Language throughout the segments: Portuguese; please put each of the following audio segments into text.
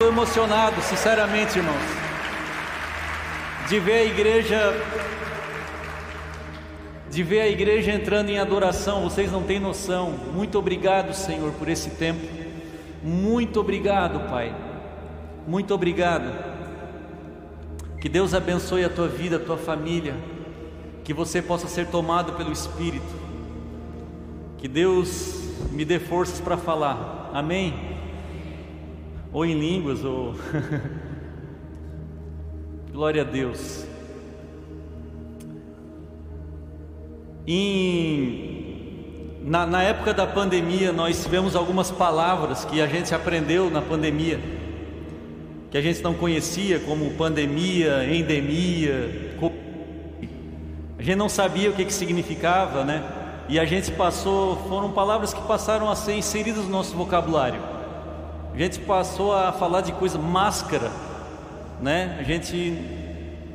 Estou emocionado, sinceramente, irmãos, de ver a igreja, de ver a igreja entrando em adoração. Vocês não têm noção. Muito obrigado, Senhor, por esse tempo. Muito obrigado, Pai. Muito obrigado. Que Deus abençoe a tua vida, a tua família. Que você possa ser tomado pelo Espírito. Que Deus me dê forças para falar. Amém ou em línguas, ou. Glória a Deus. Em, na, na época da pandemia, nós tivemos algumas palavras que a gente aprendeu na pandemia, que a gente não conhecia, como pandemia, endemia, a gente não sabia o que, que significava, né? E a gente passou, foram palavras que passaram a ser inseridas no nosso vocabulário. A gente passou a falar de coisa máscara, né? A gente,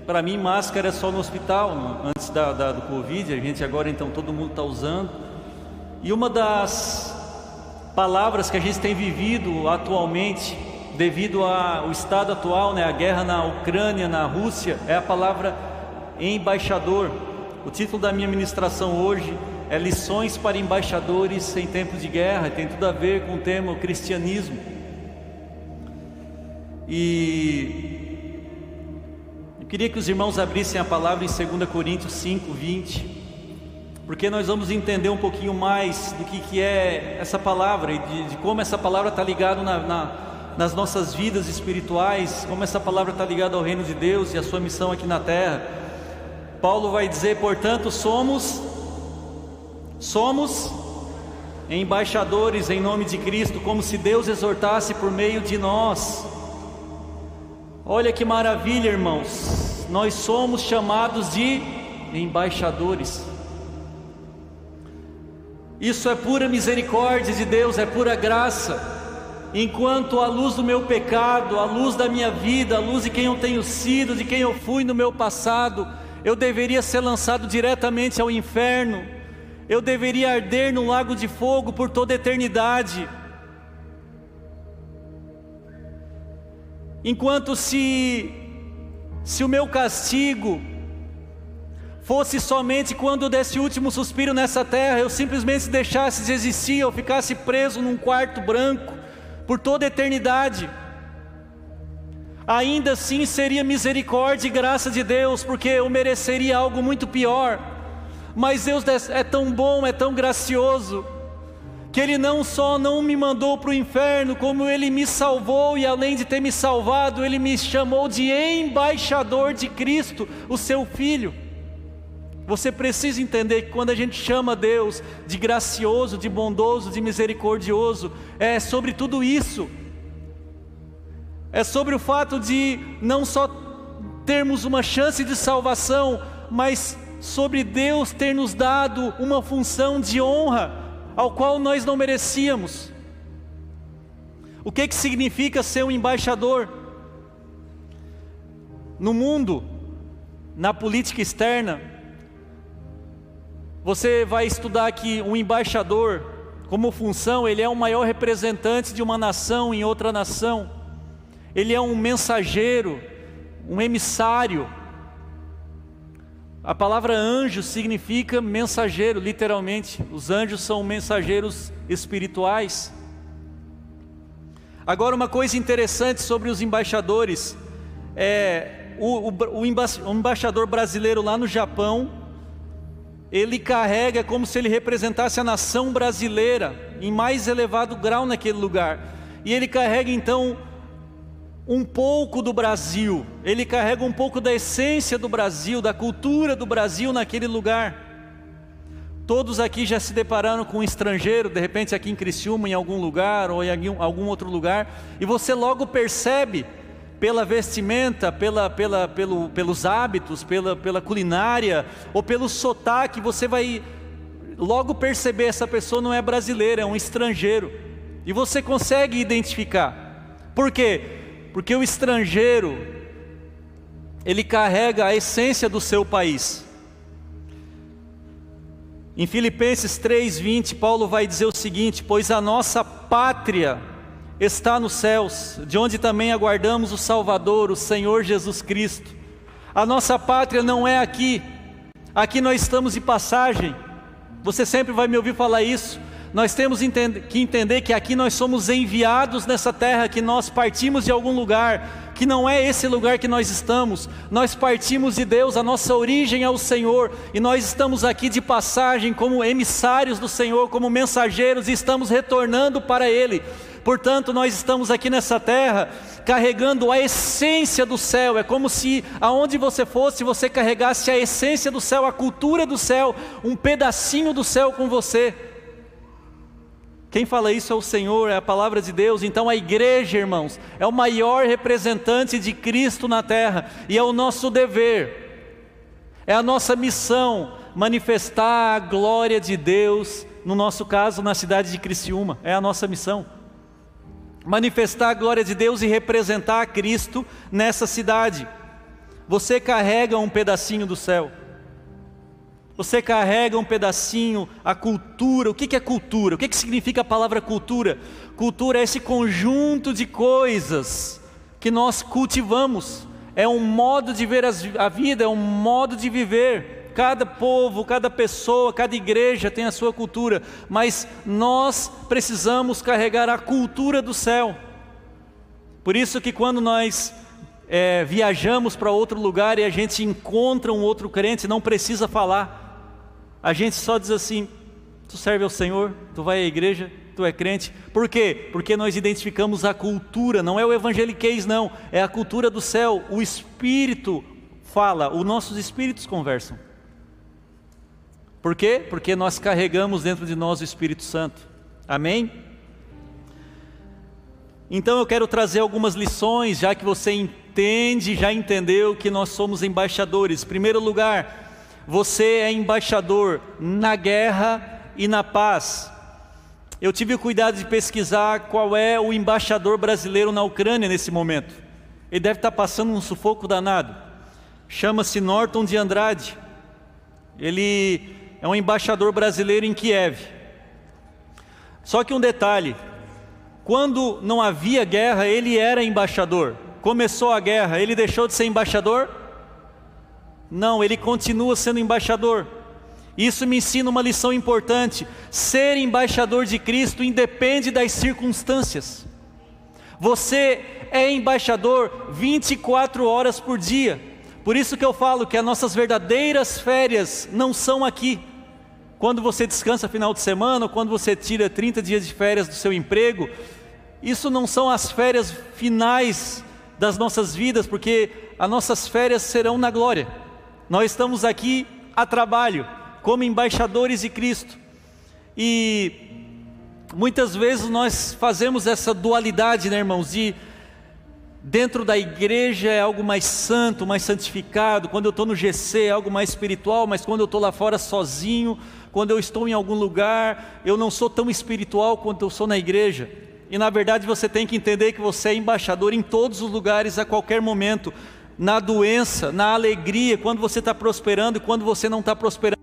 para mim, máscara é só no hospital, antes da, da, do Covid. A gente agora então todo mundo está usando. E uma das palavras que a gente tem vivido atualmente, devido ao estado atual, né? A guerra na Ucrânia, na Rússia, é a palavra embaixador. O título da minha ministração hoje é Lições para Embaixadores em Tempos de Guerra, tem tudo a ver com o tema cristianismo. E eu queria que os irmãos abrissem a palavra em 2 Coríntios 5, 20, porque nós vamos entender um pouquinho mais do que, que é essa palavra e de, de como essa palavra está ligada na, na, nas nossas vidas espirituais, como essa palavra está ligada ao reino de Deus e a sua missão aqui na terra. Paulo vai dizer, portanto, somos, somos embaixadores em nome de Cristo, como se Deus exortasse por meio de nós. Olha que maravilha, irmãos. Nós somos chamados de embaixadores. Isso é pura misericórdia de Deus, é pura graça. Enquanto a luz do meu pecado, a luz da minha vida, a luz de quem eu tenho sido, de quem eu fui no meu passado, eu deveria ser lançado diretamente ao inferno, eu deveria arder no lago de fogo por toda a eternidade. Enquanto se se o meu castigo fosse somente quando eu desse último suspiro nessa terra, eu simplesmente deixasse de existir, eu ficasse preso num quarto branco por toda a eternidade. Ainda assim seria misericórdia e graça de Deus, porque eu mereceria algo muito pior. Mas Deus é tão bom, é tão gracioso, que Ele não só não me mandou para o inferno, como Ele me salvou, e além de ter me salvado, Ele me chamou de embaixador de Cristo, o seu Filho. Você precisa entender que quando a gente chama Deus de gracioso, de bondoso, de misericordioso, é sobre tudo isso. É sobre o fato de não só termos uma chance de salvação, mas sobre Deus ter nos dado uma função de honra ao qual nós não merecíamos. O que, que significa ser um embaixador? No mundo, na política externa, você vai estudar que um embaixador, como função, ele é o maior representante de uma nação em outra nação, ele é um mensageiro, um emissário, a palavra anjo significa mensageiro, literalmente. Os anjos são mensageiros espirituais. Agora, uma coisa interessante sobre os embaixadores: é, o, o, o embaixador brasileiro lá no Japão, ele carrega como se ele representasse a nação brasileira em mais elevado grau naquele lugar. E ele carrega então um pouco do Brasil, ele carrega um pouco da essência do Brasil, da cultura do Brasil naquele lugar. Todos aqui já se depararam com um estrangeiro, de repente aqui em Criciúma, em algum lugar ou em algum outro lugar, e você logo percebe pela vestimenta, pela, pela, pelo, pelos hábitos, pela, pela culinária ou pelo sotaque, você vai logo perceber essa pessoa não é brasileira, é um estrangeiro. E você consegue identificar. Por quê? Porque o estrangeiro, ele carrega a essência do seu país. Em Filipenses 3:20, Paulo vai dizer o seguinte: "Pois a nossa pátria está nos céus, de onde também aguardamos o Salvador, o Senhor Jesus Cristo. A nossa pátria não é aqui, aqui nós estamos de passagem. Você sempre vai me ouvir falar isso. Nós temos que entender que aqui nós somos enviados nessa terra, que nós partimos de algum lugar, que não é esse lugar que nós estamos. Nós partimos de Deus, a nossa origem é o Senhor, e nós estamos aqui de passagem como emissários do Senhor, como mensageiros, e estamos retornando para Ele. Portanto, nós estamos aqui nessa terra carregando a essência do céu. É como se aonde você fosse, você carregasse a essência do céu, a cultura do céu, um pedacinho do céu com você. Quem fala isso é o Senhor, é a palavra de Deus. Então a igreja, irmãos, é o maior representante de Cristo na terra e é o nosso dever, é a nossa missão manifestar a glória de Deus, no nosso caso, na cidade de Criciúma, é a nossa missão. Manifestar a glória de Deus e representar Cristo nessa cidade. Você carrega um pedacinho do céu. Você carrega um pedacinho, a cultura. O que é cultura? O que significa a palavra cultura? Cultura é esse conjunto de coisas que nós cultivamos. É um modo de ver a vida, é um modo de viver. Cada povo, cada pessoa, cada igreja tem a sua cultura, mas nós precisamos carregar a cultura do céu. Por isso que quando nós é, viajamos para outro lugar e a gente encontra um outro crente, não precisa falar a gente só diz assim: tu serve ao Senhor, tu vai à igreja, tu é crente. Por quê? Porque nós identificamos a cultura, não é o evangeliquez, não, é a cultura do céu. O Espírito fala, os nossos espíritos conversam. Por quê? Porque nós carregamos dentro de nós o Espírito Santo. Amém? Então eu quero trazer algumas lições, já que você entende, já entendeu que nós somos embaixadores. Em primeiro lugar, você é embaixador na guerra e na paz. Eu tive o cuidado de pesquisar qual é o embaixador brasileiro na Ucrânia nesse momento. Ele deve estar passando um sufoco danado. Chama-se Norton de Andrade. Ele é um embaixador brasileiro em Kiev. Só que um detalhe: quando não havia guerra, ele era embaixador. Começou a guerra, ele deixou de ser embaixador? Não, ele continua sendo embaixador. Isso me ensina uma lição importante: ser embaixador de Cristo independe das circunstâncias. Você é embaixador 24 horas por dia. Por isso que eu falo que as nossas verdadeiras férias não são aqui. Quando você descansa final de semana, ou quando você tira 30 dias de férias do seu emprego, isso não são as férias finais das nossas vidas, porque as nossas férias serão na glória. Nós estamos aqui a trabalho, como embaixadores de Cristo. E muitas vezes nós fazemos essa dualidade, né, irmãos, de dentro da igreja é algo mais santo, mais santificado, quando eu estou no GC é algo mais espiritual, mas quando eu estou lá fora sozinho, quando eu estou em algum lugar, eu não sou tão espiritual quanto eu sou na igreja. E na verdade você tem que entender que você é embaixador em todos os lugares, a qualquer momento na doença, na alegria, quando você está prosperando e quando você não está prosperando.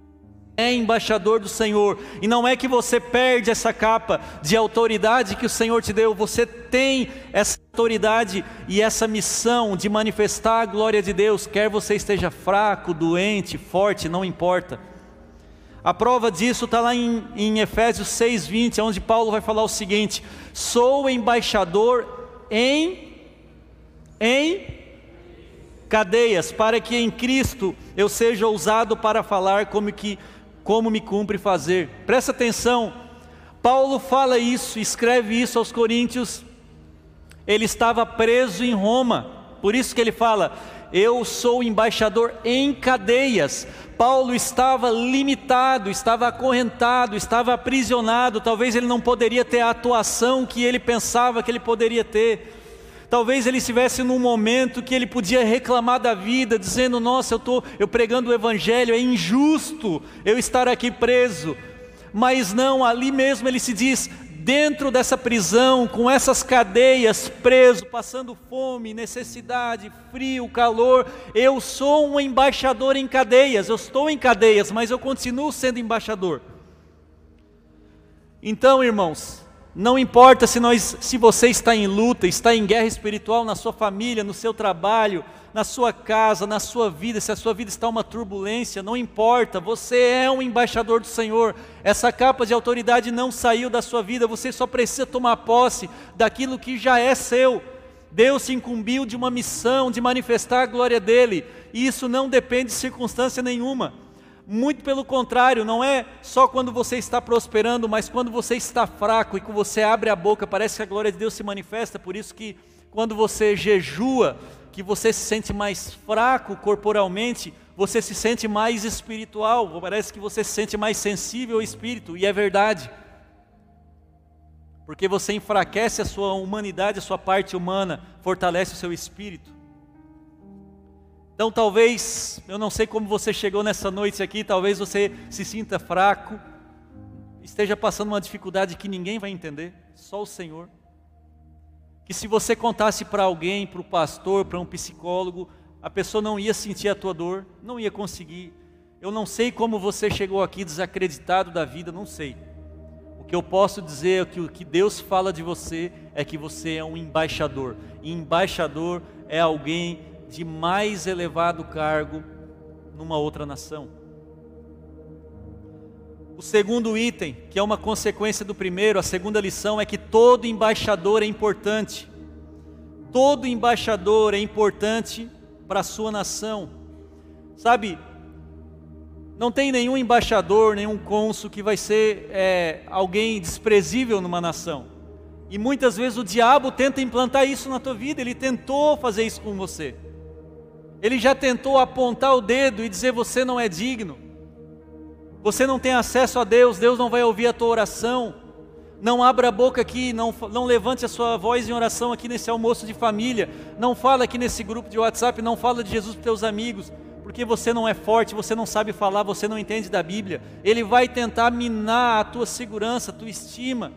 É embaixador do Senhor, e não é que você perde essa capa de autoridade que o Senhor te deu, você tem essa autoridade e essa missão de manifestar a glória de Deus, quer você esteja fraco, doente, forte, não importa. A prova disso está lá em, em Efésios 6,20, onde Paulo vai falar o seguinte: sou embaixador em, em cadeias, para que em Cristo eu seja ousado para falar como que como me cumpre fazer. Presta atenção. Paulo fala isso, escreve isso aos coríntios. Ele estava preso em Roma. Por isso que ele fala: "Eu sou embaixador em cadeias". Paulo estava limitado, estava acorrentado, estava aprisionado. Talvez ele não poderia ter a atuação que ele pensava que ele poderia ter. Talvez ele estivesse num momento que ele podia reclamar da vida, dizendo: Nossa, eu estou eu pregando o Evangelho, é injusto eu estar aqui preso. Mas não, ali mesmo ele se diz: dentro dessa prisão, com essas cadeias, preso, passando fome, necessidade, frio, calor, eu sou um embaixador em cadeias, eu estou em cadeias, mas eu continuo sendo embaixador. Então, irmãos, Não importa se, nós, se você está em luta, está em guerra espiritual na sua família, no seu trabalho, na sua casa, na sua vida, se a sua vida está uma turbulência, não importa, você é um embaixador do Senhor. Essa capa de autoridade não saiu da sua vida, você só precisa tomar posse daquilo que já é seu. Deus se incumbiu de uma missão de manifestar a glória dele, e isso não depende de circunstância nenhuma. Muito pelo contrário, não é só quando você está prosperando, mas quando você está fraco e que você abre a boca, parece que a glória de Deus se manifesta. Por isso que quando você jejua, que você se sente mais fraco corporalmente, você se sente mais espiritual, parece que você se sente mais sensível ao espírito, e é verdade. Porque você enfraquece a sua humanidade, a sua parte humana, fortalece o seu espírito. Então, talvez, eu não sei como você chegou nessa noite aqui, talvez você se sinta fraco, esteja passando uma dificuldade que ninguém vai entender, só o Senhor. Que se você contasse para alguém, para o pastor, para um psicólogo, a pessoa não ia sentir a tua dor, não ia conseguir. Eu não sei como você chegou aqui desacreditado da vida, não sei. O que eu posso dizer é que o que Deus fala de você é que você é um embaixador. E embaixador é alguém de mais elevado cargo numa outra nação. O segundo item, que é uma consequência do primeiro, a segunda lição é que todo embaixador é importante. Todo embaixador é importante para a sua nação. Sabe, não tem nenhum embaixador, nenhum cônsul que vai ser é, alguém desprezível numa nação. E muitas vezes o diabo tenta implantar isso na tua vida, ele tentou fazer isso com você. Ele já tentou apontar o dedo e dizer: você não é digno, você não tem acesso a Deus, Deus não vai ouvir a tua oração. Não abra a boca aqui, não, não levante a sua voz em oração aqui nesse almoço de família. Não fala aqui nesse grupo de WhatsApp, não fala de Jesus para teus amigos, porque você não é forte, você não sabe falar, você não entende da Bíblia. Ele vai tentar minar a tua segurança, a tua estima,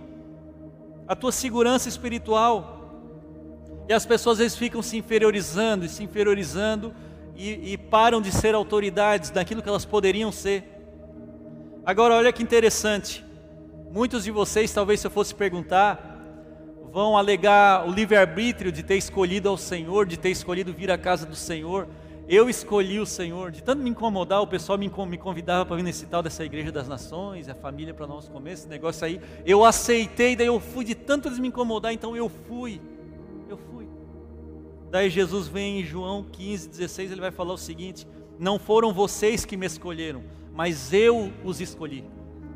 a tua segurança espiritual. E as pessoas às vezes ficam se inferiorizando e se inferiorizando e, e param de ser autoridades daquilo que elas poderiam ser. Agora, olha que interessante. Muitos de vocês, talvez se eu fosse perguntar, vão alegar o livre-arbítrio de ter escolhido ao Senhor, de ter escolhido vir à casa do Senhor. Eu escolhi o Senhor, de tanto me incomodar, o pessoal me, convidava para vir nesse tal dessa igreja das nações, a família para nós comer esse negócio aí. Eu aceitei, daí eu fui de tanto eles me incomodar, então eu fui. Daí Jesus vem em João 15, 16, ele vai falar o seguinte: Não foram vocês que me escolheram, mas eu os escolhi,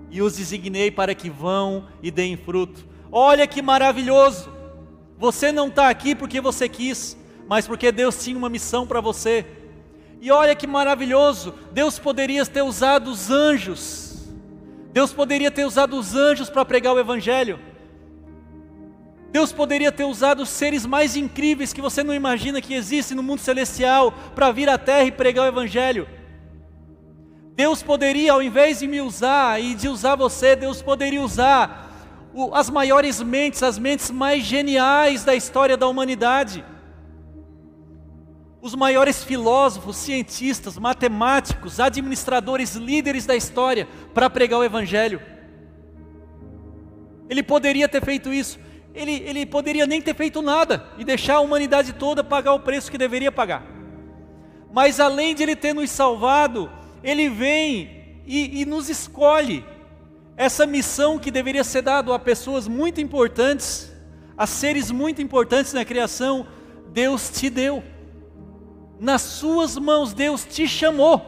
e os designei para que vão e deem fruto. Olha que maravilhoso! Você não está aqui porque você quis, mas porque Deus tinha uma missão para você. E olha que maravilhoso! Deus poderia ter usado os anjos, Deus poderia ter usado os anjos para pregar o Evangelho. Deus poderia ter usado os seres mais incríveis que você não imagina que existem no mundo celestial para vir à terra e pregar o Evangelho. Deus poderia, ao invés de me usar e de usar você, Deus poderia usar as maiores mentes, as mentes mais geniais da história da humanidade. Os maiores filósofos, cientistas, matemáticos, administradores, líderes da história para pregar o Evangelho. Ele poderia ter feito isso, ele, ele poderia nem ter feito nada e deixar a humanidade toda pagar o preço que deveria pagar. Mas além de ele ter nos salvado, ele vem e, e nos escolhe. Essa missão que deveria ser dada a pessoas muito importantes, a seres muito importantes na criação, Deus te deu. Nas suas mãos, Deus te chamou.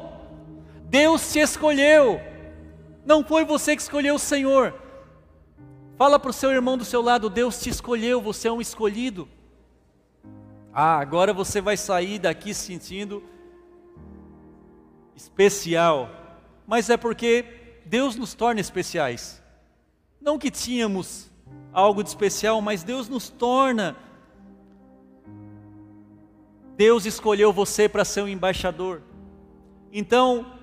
Deus te escolheu. Não foi você que escolheu o Senhor, Fala para o seu irmão do seu lado: Deus te escolheu, você é um escolhido. Ah, agora você vai sair daqui se sentindo especial. Mas é porque Deus nos torna especiais. Não que tínhamos algo de especial, mas Deus nos torna. Deus escolheu você para ser um embaixador. Então,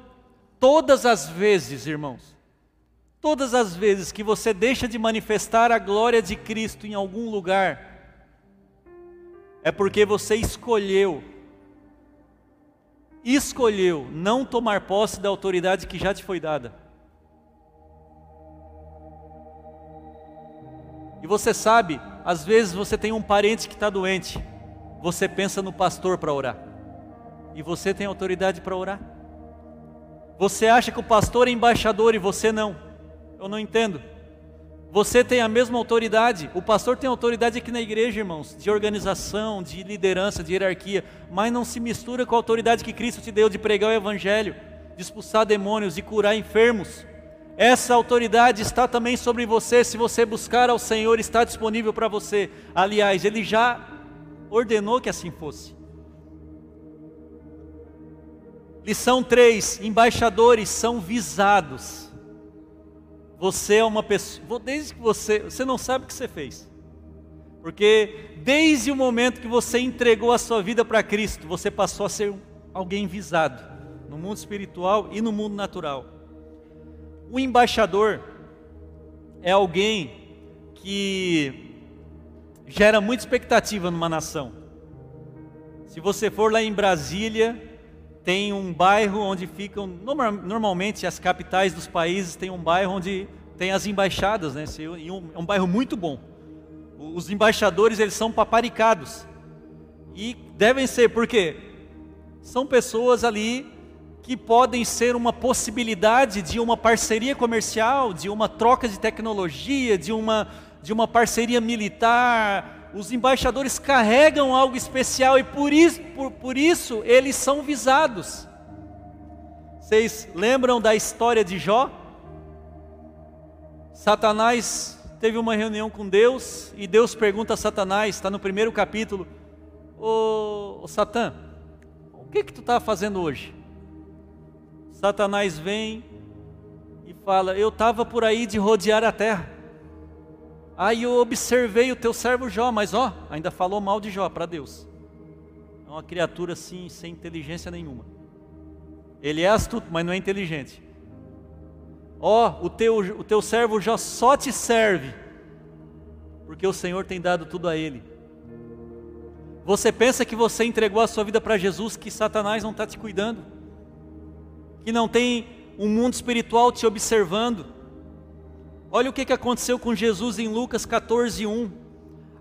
todas as vezes, irmãos, Todas as vezes que você deixa de manifestar a glória de Cristo em algum lugar, é porque você escolheu, escolheu não tomar posse da autoridade que já te foi dada. E você sabe, às vezes você tem um parente que está doente, você pensa no pastor para orar, e você tem autoridade para orar? Você acha que o pastor é embaixador e você não? Eu não entendo. Você tem a mesma autoridade, o pastor tem autoridade aqui na igreja, irmãos, de organização, de liderança, de hierarquia, mas não se mistura com a autoridade que Cristo te deu de pregar o evangelho, de expulsar demônios, de curar enfermos. Essa autoridade está também sobre você, se você buscar ao Senhor, está disponível para você. Aliás, Ele já ordenou que assim fosse. Lição 3: embaixadores são visados. Você é uma pessoa, desde que você, você não sabe o que você fez. Porque desde o momento que você entregou a sua vida para Cristo, você passou a ser alguém visado no mundo espiritual e no mundo natural. O embaixador é alguém que gera muita expectativa numa nação. Se você for lá em Brasília, tem um bairro onde ficam, normalmente as capitais dos países tem um bairro onde tem as embaixadas, né? É um bairro muito bom. Os embaixadores eles são paparicados e devem ser porque são pessoas ali que podem ser uma possibilidade de uma parceria comercial, de uma troca de tecnologia, de uma de uma parceria militar, os embaixadores carregam algo especial e por isso, por, por isso eles são visados. Vocês lembram da história de Jó? Satanás teve uma reunião com Deus e Deus pergunta a Satanás, está no primeiro capítulo: Ô, ô Satã, o que que tu está fazendo hoje? Satanás vem e fala: Eu estava por aí de rodear a terra. Aí eu observei o teu servo Jó, mas ó, ainda falou mal de Jó para Deus. É uma criatura assim, sem inteligência nenhuma. Ele é astuto, mas não é inteligente. Ó, o teu, o teu servo Jó só te serve, porque o Senhor tem dado tudo a ele. Você pensa que você entregou a sua vida para Jesus, que Satanás não está te cuidando, que não tem um mundo espiritual te observando, Olha o que aconteceu com Jesus em Lucas 14, 1.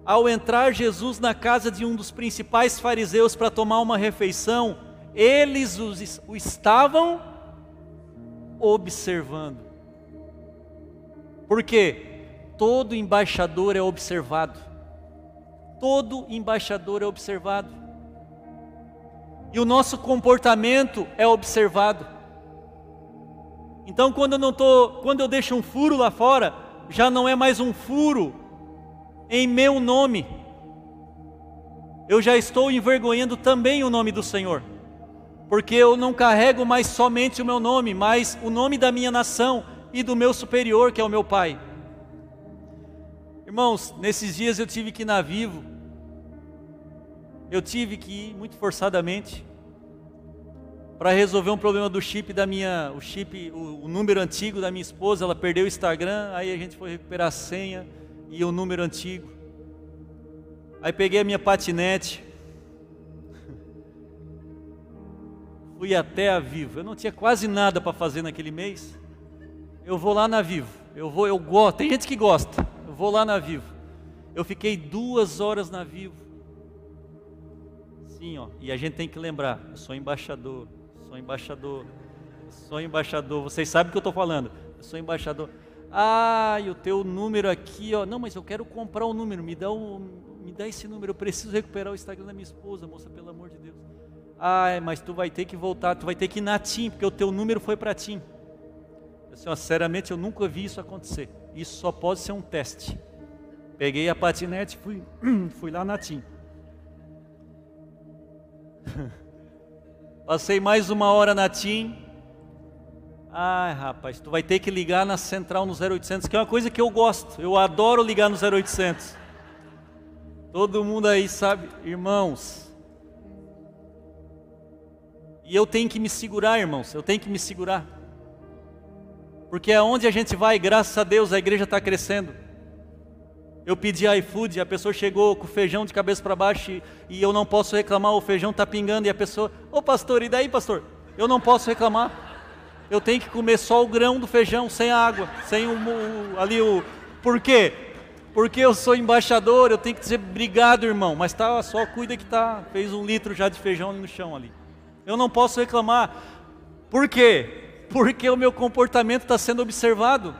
Ao entrar Jesus na casa de um dos principais fariseus para tomar uma refeição, eles o estavam observando. Porque todo embaixador é observado. Todo embaixador é observado. E o nosso comportamento é observado. Então, quando eu não tô, quando eu deixo um furo lá fora, já não é mais um furo em meu nome. Eu já estou envergonhando também o nome do Senhor, porque eu não carrego mais somente o meu nome, mas o nome da minha nação e do meu superior, que é o meu Pai. Irmãos, nesses dias eu tive que ir na Vivo, eu tive que ir muito forçadamente, para resolver um problema do chip da minha, o chip, o, o, número antigo da minha esposa, ela perdeu o Instagram, aí a gente foi recuperar a senha e o número antigo. Aí peguei a minha patinete, fui até a Vivo. Eu não tinha quase nada para fazer naquele mês. Eu vou lá na Vivo. Eu vou, eu gosto. Tem gente que gosta. Eu vou lá na Vivo. Eu fiquei duas horas na Vivo. Sim, ó. E a gente tem que lembrar. Eu sou embaixador sou embaixador. Sou embaixador. Vocês sabem o que eu estou falando. Eu sou embaixador. Ah, e o teu número aqui, ó. Não, mas eu quero comprar o um número. Me dá, um, me dá esse número. Eu preciso recuperar o Instagram da minha esposa, moça, pelo amor de Deus. Ah, mas tu vai ter que voltar. Tu vai ter que ir na TIM, porque o teu número foi para TIM. Assim, ó, sinceramente, eu nunca vi isso acontecer. Isso só pode ser um teste. Peguei a patinete, fui, fui lá na TIM. Passei mais uma hora na TIM. Ai, rapaz, tu vai ter que ligar na central no 0800, que é uma coisa que eu gosto. Eu adoro ligar no 0800. Todo mundo aí sabe, irmãos. E eu tenho que me segurar, irmãos. Eu tenho que me segurar. Porque aonde a gente vai, graças a Deus, a igreja está crescendo. Eu pedi iFood, a pessoa chegou com o feijão de cabeça para baixo e, e, eu não posso reclamar, o feijão está pingando e a pessoa, ô pastor, e daí pastor? Eu não posso reclamar. Eu tenho que comer só o grão do feijão, sem a água, sem o, o ali o. Por quê? porque eu sou embaixador, eu tenho que dizer obrigado, irmão, mas tá, só cuida que tá, fez um litro já de feijão no chão ali. Eu não posso reclamar. Por quê? Porque o meu comportamento está sendo observado.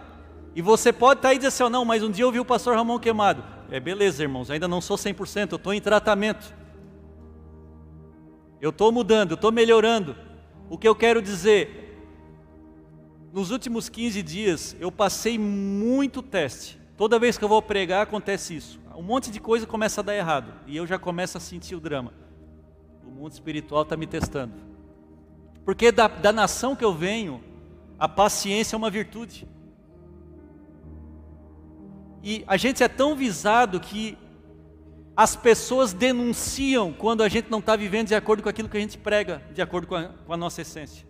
E você pode estar tá aí e dizer assim, oh, não, mas um dia eu vi o pastor Ramon queimado. É beleza, irmãos, ainda não sou 100%, eu estou em tratamento. Eu estou mudando, eu estou melhorando. O que eu quero dizer, nos últimos 15 dias eu passei muito teste. Toda vez que eu vou pregar acontece isso. Um monte de coisa começa a dar errado e eu já começo a sentir o drama. O mundo espiritual está me testando. Porque da, da nação que eu venho, a paciência é uma virtude. E a gente é tão visado que as pessoas denunciam quando a gente não está vivendo de acordo com aquilo que a gente prega, de acordo com a, com a nossa essência.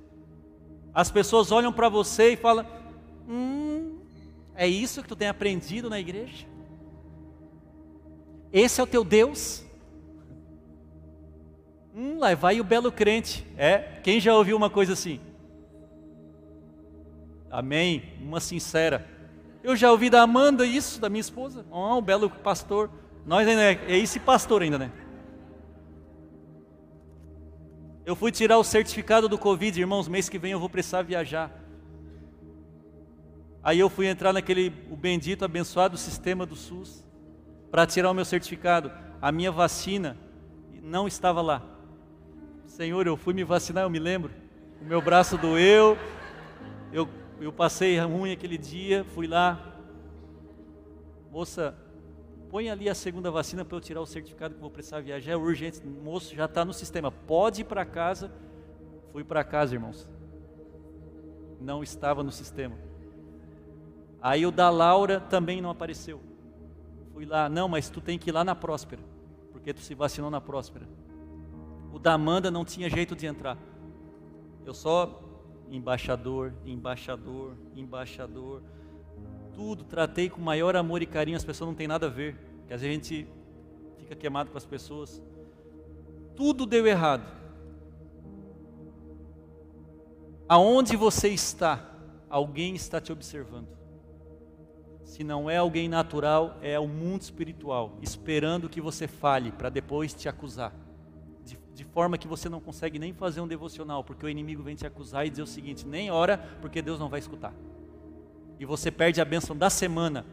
As pessoas olham para você e falam: Hum, é isso que tu tem aprendido na igreja? Esse é o teu Deus? Hum, lá vai o belo crente. É, quem já ouviu uma coisa assim? Amém, uma sincera. Eu já ouvi da Amanda isso, da minha esposa. Oh, o belo pastor. Nós ainda é, é esse pastor ainda, né? Eu fui tirar o certificado do Covid, irmãos, mês que vem eu vou precisar viajar. Aí eu fui entrar naquele o bendito, abençoado sistema do SUS para tirar o meu certificado. A minha vacina não estava lá. Senhor, eu fui me vacinar, eu me lembro. O meu braço doeu. Eu, eu passei ruim aquele dia, fui lá. Moça, põe ali a segunda vacina para eu tirar o certificado que vou precisar viajar. É urgente. Moço, já está no sistema. Pode ir para casa. Fui para casa, irmãos. Não estava no sistema. Aí o da Laura também não apareceu. Fui lá, não, mas tu tem que ir lá na Próspera, porque tu se vacinou na Próspera. O da Amanda não tinha jeito de entrar. Eu só embaixador, embaixador, embaixador. Tudo tratei com maior amor e carinho, as pessoas não têm nada a ver. Que às vezes a gente fica queimado com as pessoas. Tudo deu errado. Aonde você está, alguém está te observando se não é alguém natural, é o mundo espiritual, esperando que você fale para depois te acusar. De, forma que você não consegue nem fazer um devocional, porque o inimigo vem te acusar e dizer o seguinte: nem ora, porque Deus não vai escutar. E você perde a bênção da semana,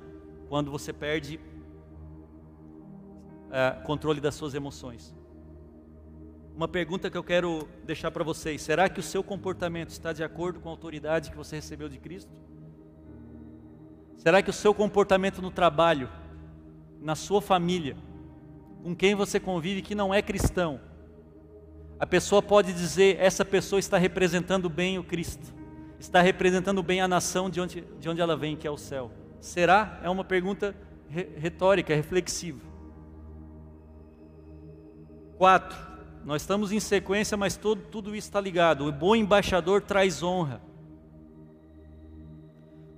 quando você perde é, controle das suas emoções. Uma pergunta que eu quero deixar para vocês: será que o seu comportamento está de acordo com a autoridade que você recebeu de Cristo? Será que o seu comportamento no trabalho, na sua família, com quem você convive que não é cristão, a pessoa pode dizer: essa pessoa está representando bem o Cristo, está representando bem a nação de onde, de onde ela vem, que é o céu. Será? É uma pergunta retórica, reflexiva. Quatro, nós estamos em sequência, mas todo, tudo isso está ligado. O bom embaixador traz honra.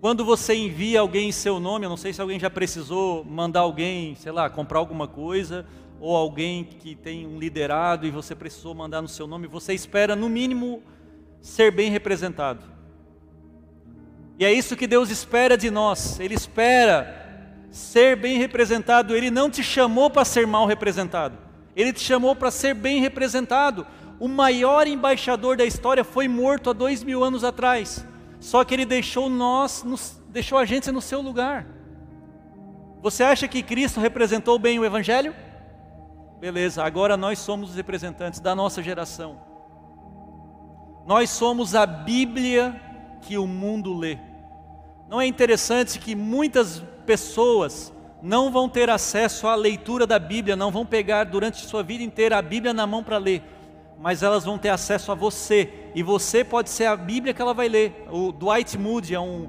Quando você envia alguém em seu nome, eu não sei se alguém já precisou mandar alguém, sei lá, comprar alguma coisa, ou alguém que tem um liderado e você precisou mandar no seu nome, você espera no mínimo ser bem representado. E é isso que Deus espera de nós. Ele espera ser bem representado. Ele não te chamou para ser mal representado. Ele te chamou para ser bem representado. O maior embaixador da história foi morto há dois mil anos atrás. Só que ele deixou nós, nos, deixou a gente no seu lugar. Você acha que Cristo representou bem o Evangelho? Beleza, agora nós somos os representantes da nossa geração. Nós somos a Bíblia que o mundo lê. Não é interessante que muitas pessoas não vão ter acesso à leitura da Bíblia, não vão pegar durante sua vida inteira a Bíblia na mão para ler, mas elas vão ter acesso a você e você pode ser a Bíblia que ela vai ler. O Dwight Moody é um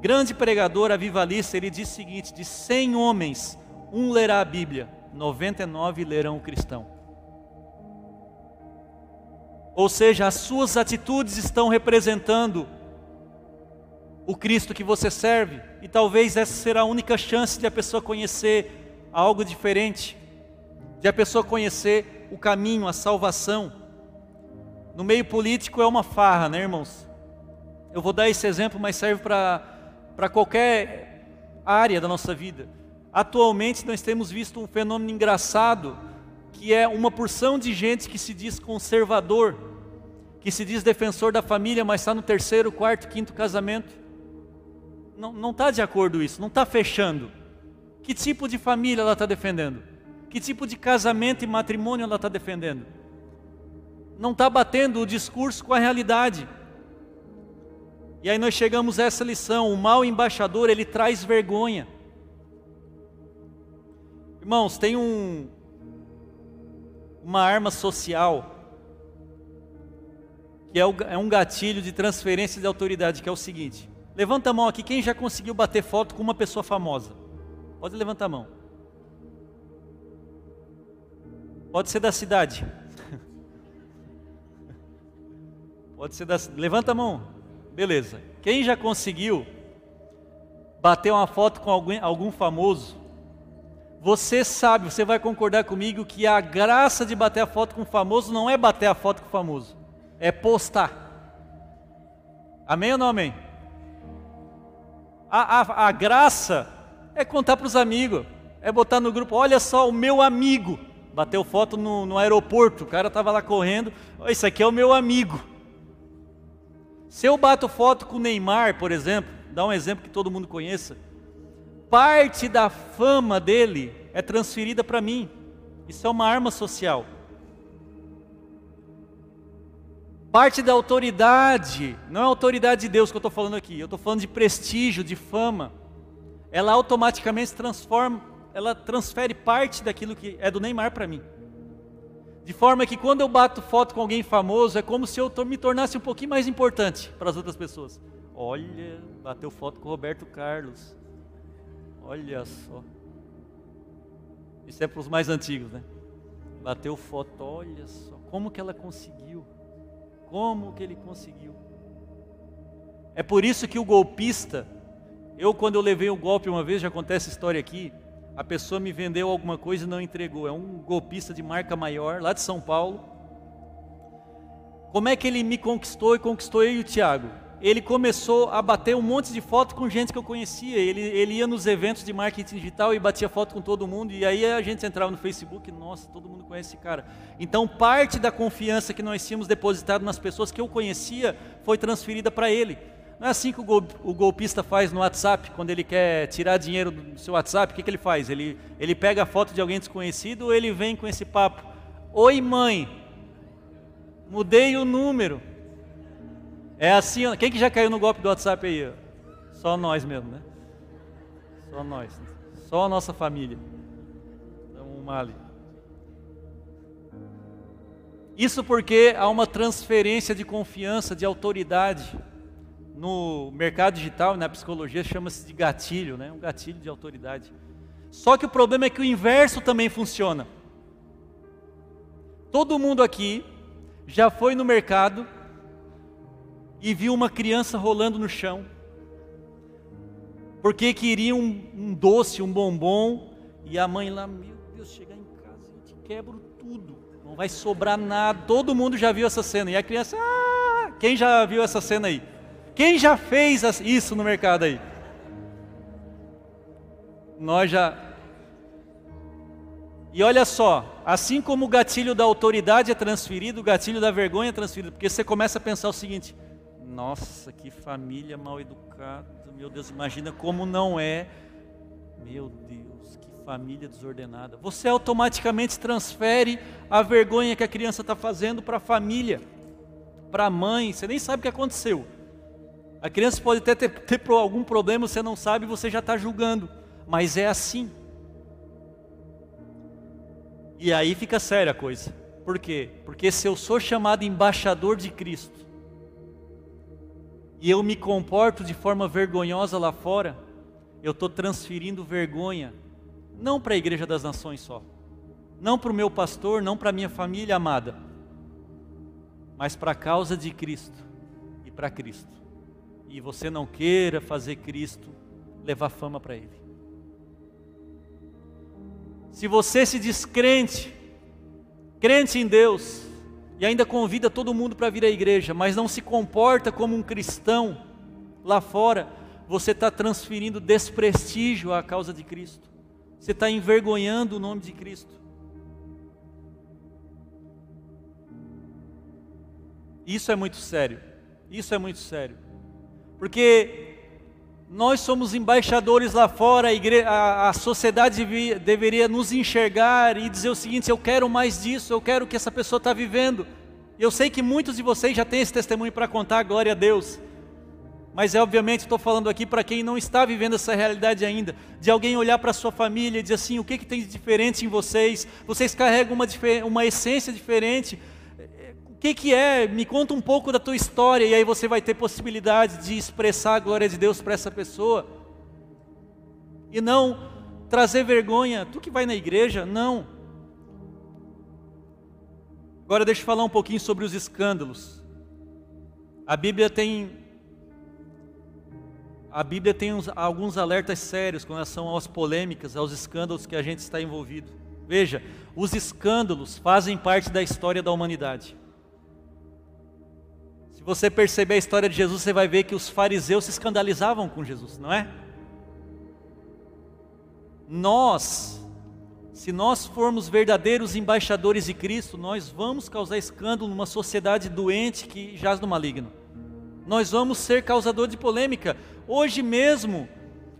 grande pregador avivalista, ele diz o seguinte: de 100 homens, um lerá a Bíblia, 99 lerão o cristão. Ou seja, as suas atitudes estão representando o Cristo que você serve, e talvez essa será a única chance de a pessoa conhecer algo diferente, de a pessoa conhecer o caminho, a salvação no meio político é uma farra, né, irmãos? Eu vou dar esse exemplo, mas serve para qualquer área da nossa vida. Atualmente nós temos visto um fenômeno engraçado, que é uma porção de gente que se diz conservador, que se diz defensor da família, mas está no terceiro, quarto, quinto casamento. Não está de acordo isso, não está fechando. Que tipo de família ela está defendendo? Que tipo de casamento e matrimônio ela está defendendo? Não está batendo o discurso com a realidade. E aí nós chegamos a essa lição: o mau embaixador ele traz vergonha. Irmãos, tem um, uma arma social que é, o, é um gatilho de transferência de autoridade, que é o seguinte: levanta a mão aqui, quem já conseguiu bater foto com uma pessoa famosa? Pode levantar a mão. Pode ser da cidade. Pode ser da. Levanta a mão. Beleza. Quem já conseguiu bater uma foto com alguém, algum famoso? Você sabe, você vai concordar comigo que a graça de bater a foto com o famoso não é bater a foto com o famoso, é postar. Amém ou não amém? A, a, a graça é contar para os amigos, é botar no grupo: olha só, o meu amigo. Bateu foto no, no aeroporto, o cara estava lá correndo, isso aqui é o meu amigo. Se eu bato foto com o Neymar, por exemplo, dá um exemplo que todo mundo conheça, parte da fama dele é transferida para mim. Isso é uma arma social. Parte da autoridade, não é a autoridade de Deus que eu estou falando aqui, eu estou falando de prestígio, de fama. Ela automaticamente transforma, ela transfere parte daquilo que é do Neymar para mim. De forma que quando eu bato foto com alguém famoso, é como se eu me tornasse um pouquinho mais importante para as outras pessoas. Olha, bateu foto com o Roberto Carlos. Olha só. Isso é para os mais antigos, né? Bateu foto, olha só. Como que ela conseguiu? Como que ele conseguiu? É por isso que o golpista, eu quando eu levei o golpe uma vez, já acontece essa história aqui, a pessoa me vendeu alguma coisa e não entregou. É um golpista de marca maior, lá de São Paulo. Como é que ele me conquistou e conquistou eu e o Tiago? Ele começou a bater um monte de foto com gente que eu conhecia. Ele, ele ia nos eventos de marketing digital e batia foto com todo mundo. E aí a gente entrava no Facebook, nossa, todo mundo conhece esse cara. Então parte da confiança que nós tínhamos depositado nas pessoas que eu conhecia foi transferida para ele. Não é assim que o, gol, o, golpista faz no WhatsApp, quando ele quer tirar dinheiro do seu WhatsApp, o que, que ele faz? Ele, ele pega a foto de alguém desconhecido ou ele vem com esse papo? Oi mãe, mudei o número. É assim, quem que já caiu no golpe do WhatsApp aí? Só nós mesmo, né? Só nós. Só a nossa família. Então, uma ali. Isso porque há uma transferência de confiança, de autoridade. No mercado digital, na psicologia, chama-se de gatilho, né? Um gatilho de autoridade. Só que o problema é que o inverso também funciona. Todo mundo aqui já foi no mercado e viu uma criança rolando no chão, porque queria um, um doce, um bombom, e a mãe lá, meu Deus, chegar em casa eu te quebro tudo, não vai sobrar nada. Todo mundo já viu essa cena, e a criança, ah, quem já viu essa cena aí? Quem já fez isso no mercado aí? Nós já. E olha só, assim como o gatilho da autoridade é transferido, o gatilho da vergonha é transferido, porque você começa a pensar o seguinte: nossa, que família mal educada. Meu Deus, imagina como não é. Meu Deus, que família desordenada. Você automaticamente transfere a vergonha que a criança está fazendo para a família, para a mãe. Você nem sabe o que aconteceu. A criança pode até ter, ter, ter algum problema, você não sabe, você já está julgando. Mas é assim. E aí fica séria a coisa. Por quê? Porque se eu sou chamado embaixador de Cristo, e eu me comporto de forma vergonhosa lá fora, eu estou transferindo vergonha, não para a igreja das nações só, não para o meu pastor, não para a minha família amada, mas para a causa de Cristo e para Cristo. E você não queira fazer Cristo levar fama para Ele. Se você se diz crente, crente em Deus, e ainda convida todo mundo para vir à igreja, mas não se comporta como um cristão lá fora, você está transferindo desprestígio à causa de Cristo. Você está envergonhando o nome de Cristo. Isso é muito sério. Isso é muito sério. Porque nós somos embaixadores lá fora, a, a, a sociedade devia, deveria nos enxergar e dizer o seguinte: eu quero mais disso, eu quero que essa pessoa está vivendo. Eu sei que muitos de vocês já têm esse testemunho para contar, glória a Deus. Mas é obviamente estou falando aqui para quem não está vivendo essa realidade ainda, de alguém olhar para sua família e dizer assim: o que, que tem de diferente em vocês? Vocês carregam uma, uma essência diferente, que, que é? Me conta um pouco da tua história, e aí você vai ter possibilidade de expressar a glória de Deus para essa pessoa. E não trazer vergonha, tu que vai na igreja, não. Agora deixa eu falar um pouquinho sobre os escândalos. A Bíblia tem a Bíblia tem uns, alguns alertas sérios com relação às polêmicas, aos escândalos que a gente está envolvido. Veja, os escândalos fazem parte da história da humanidade você perceber a história de Jesus, você vai ver que os fariseus se escandalizavam com Jesus, não é? Nós, se nós formos verdadeiros embaixadores de Cristo, nós vamos causar escândalo numa sociedade doente que jaz no maligno. Nós vamos ser causador de polêmica. Hoje mesmo,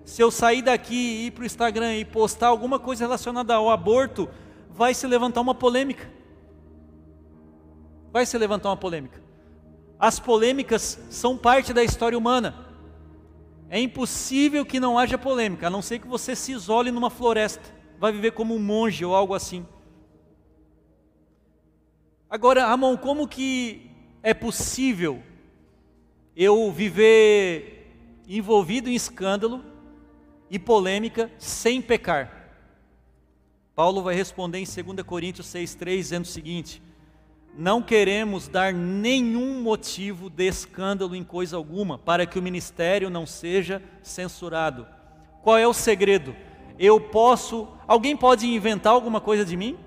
se eu sair daqui e ir para o Instagram e postar alguma coisa relacionada ao aborto, vai se levantar uma polêmica. Vai se levantar uma polêmica. As polêmicas são parte da história humana. É impossível que não haja polêmica, a não ser que você se isole numa floresta, vai viver como um monge ou algo assim. Agora, Ramon, como que é possível eu viver envolvido em escândalo e polêmica sem pecar? Paulo vai responder em 2 Coríntios 6,3 dizendo o seguinte: não queremos dar nenhum motivo de escândalo em coisa alguma, para que o ministério não seja censurado. Qual é o segredo? Eu posso. Alguém pode inventar alguma coisa de mim?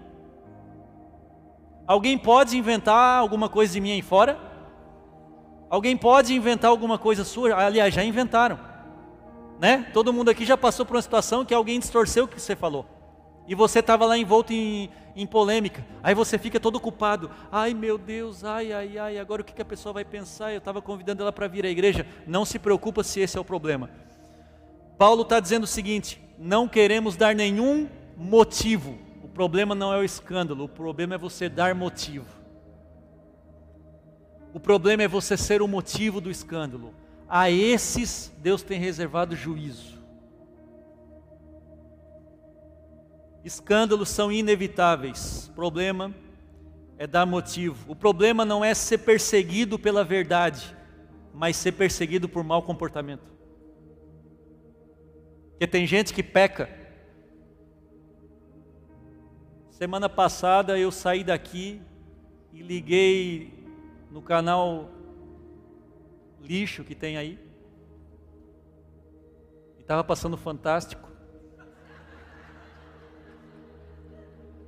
Alguém pode inventar alguma coisa de mim aí fora? Alguém pode inventar alguma coisa sua? Aliás, já inventaram. Né? Todo mundo aqui já passou por uma situação que alguém distorceu o que você falou e você estava lá envolto em, em, polêmica, aí você fica todo culpado, ai meu Deus, ai, ai, ai, agora o que, que a pessoa vai pensar? Eu estava convidando ela para vir à igreja, não se preocupa se esse é o problema. Paulo está dizendo o seguinte: não queremos dar nenhum motivo, o problema não é o escândalo, o problema é você dar motivo. O problema é você ser o motivo do escândalo. A esses Deus tem reservado juízo. Escândalos são inevitáveis. O problema é dar motivo. O problema não é ser perseguido pela verdade, mas ser perseguido por mau comportamento. Porque tem gente que peca. Semana passada eu saí daqui e liguei no canal lixo que tem aí. E estava passando fantástico.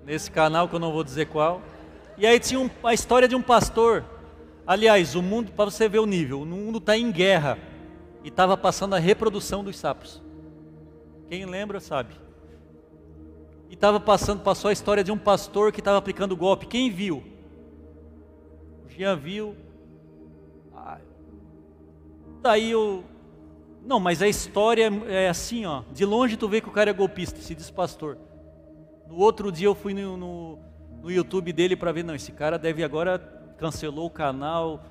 Nesse canal que eu não vou dizer qual. E aí tinha um, a história de um pastor. Aliás, o mundo, para você ver o nível, o mundo está em guerra e estava passando a reprodução dos sapos. Quem lembra sabe. E estava passando, passou a história de um pastor que estava aplicando golpe. Quem viu? O Jean viu. Ah, daí o. Não, mas a história é assim, ó. De longe tu vê que o cara é golpista, se diz pastor. No outro dia eu fui no, no, no YouTube dele para ver, não, esse cara deve agora cancelou o canal,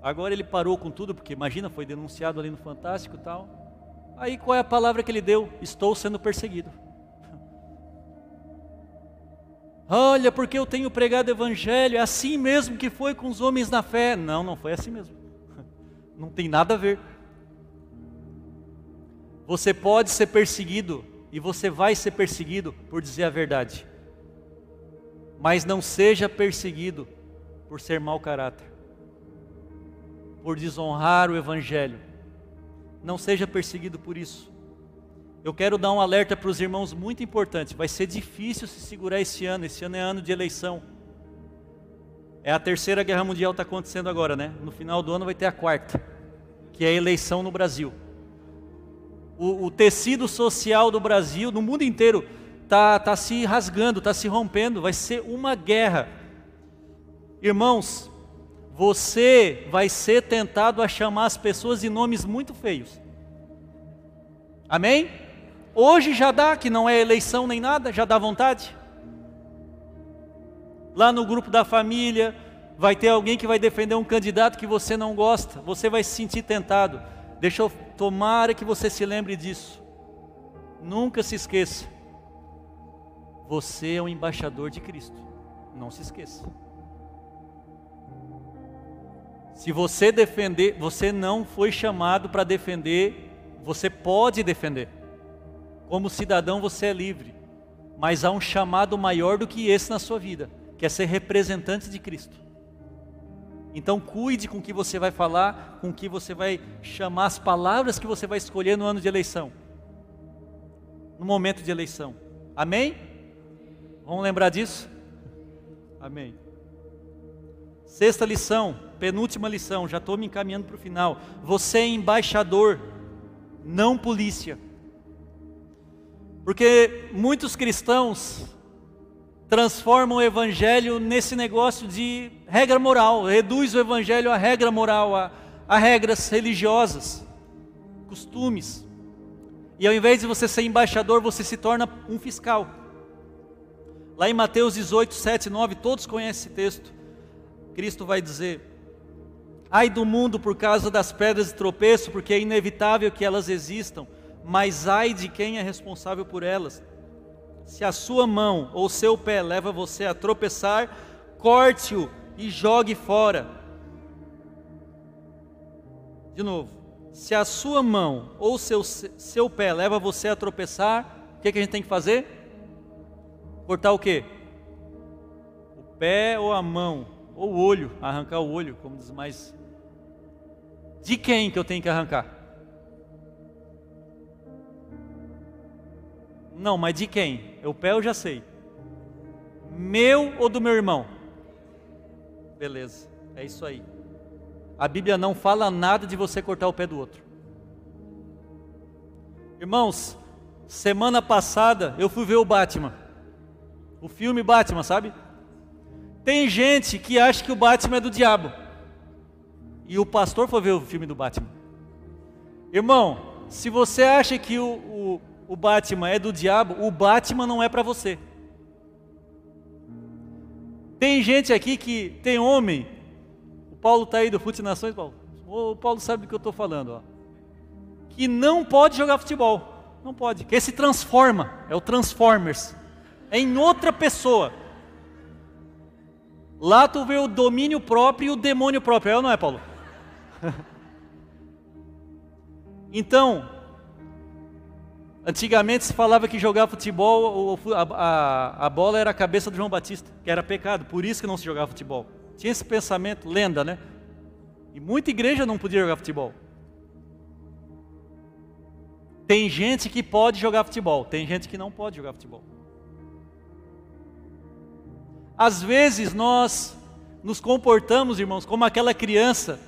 agora ele parou com tudo, porque imagina, foi denunciado ali no Fantástico e tal. Aí qual é a palavra que ele deu? Estou sendo perseguido. Olha, porque eu tenho pregado evangelho, é assim mesmo que foi com os homens na fé. Não, não foi assim mesmo. Não tem nada a ver. Você pode ser perseguido e você vai ser perseguido por dizer a verdade. Mas não seja perseguido por ser mau caráter, por desonrar o Evangelho. Não seja perseguido por isso. Eu quero dar um alerta para os irmãos muito importante. Vai ser difícil se segurar esse ano. Esse ano é ano de eleição. É a terceira guerra mundial está acontecendo agora, né? No final do ano vai ter a quarta, que é a eleição no Brasil o, o tecido social do Brasil, no mundo inteiro, tá, tá se rasgando, tá se rompendo, vai ser uma guerra. Irmãos, você vai ser tentado a chamar as pessoas de nomes muito feios. Amém? Hoje já dá, que não é eleição nem nada, já dá vontade. Lá no grupo da família, vai ter alguém que vai defender um candidato que você não gosta, você vai se sentir tentado. Deixa eu tomara que você se lembre disso. Nunca se esqueça. Você é um embaixador de Cristo. Não se esqueça. Se você defender, você não foi chamado para defender, você pode defender. Como cidadão você é livre, mas há um chamado maior do que esse na sua vida, que é ser representante de Cristo. Então cuide com o que você vai falar, com o que você vai chamar, as palavras que você vai escolher no ano de eleição, no momento de eleição. Amém? Vamos lembrar disso? Amém. Sexta lição, penúltima lição, já estou me encaminhando para o final. Você é embaixador, não polícia. Porque muitos cristãos transformam o evangelho nesse negócio de regra moral, reduz o evangelho a regra moral, a, a regras religiosas, costumes. E ao invés de você ser embaixador, você se torna um fiscal. Lá em Mateus 18, 7 e 9, todos conhecem esse texto. Cristo vai dizer: Ai do mundo por causa das pedras de tropeço, porque é inevitável que elas existam mas ai de quem é responsável por elas. Se a sua mão ou seu pé leva você a tropeçar, corte-o e jogue fora. De novo, se a sua mão ou seu, seu pé leva você a tropeçar, o que, que a gente tem que fazer? Cortar o quê? O pé ou a mão, ou o olho, arrancar o olho, como diz mais. De quem que eu tenho que arrancar? Não, mas de quem? O pé eu já sei. Meu ou do meu irmão? Beleza, é isso aí. A Bíblia não fala nada de você cortar o pé do outro. Irmãos, semana passada eu fui ver o Batman. O filme Batman, sabe? Tem gente que acha que o Batman é do diabo. E o pastor foi ver o filme do Batman. Irmão, se você acha que o, o o Batman é do diabo, o Batman não é para você. Tem gente aqui que tem homem. O Paulo está aí do Fute Nações, Paulo. O Paulo sabe do que eu estou falando, ó. Que não pode jogar futebol. Não pode. Que se transforma. É o Transformers. É em outra pessoa. Lá tu vê o domínio próprio e o demônio próprio. É ou não é, Paulo? então, Antigamente se falava que jogar futebol, a, a, a, bola era a cabeça do João Batista, que era pecado, por isso que não se jogava futebol. Tinha esse pensamento, lenda, né? E muita igreja não podia jogar futebol. Tem gente que pode jogar futebol, tem gente que não pode jogar futebol. Às vezes nós nos comportamos, irmãos, como aquela criança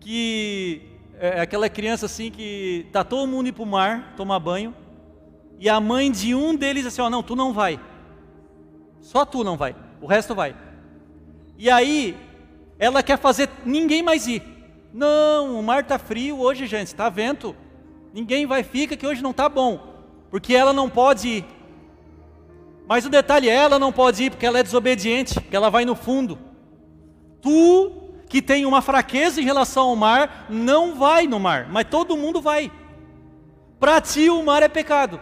que é aquela criança assim que tá todo mundo indo para o mar tomar banho e a mãe de um deles assim: Ó, não, tu não vai. Só tu não vai, o resto vai. E aí, ela quer fazer ninguém mais ir. Não, o mar está frio hoje, gente, está vento. Ninguém vai, fica que hoje não está bom. Porque ela não pode ir. Mas o detalhe é, ela não pode ir porque ela é desobediente, porque ela vai no fundo. Tu, que tem uma fraqueza em relação ao mar, não vai no mar, mas todo mundo vai. Para ti o mar é pecado.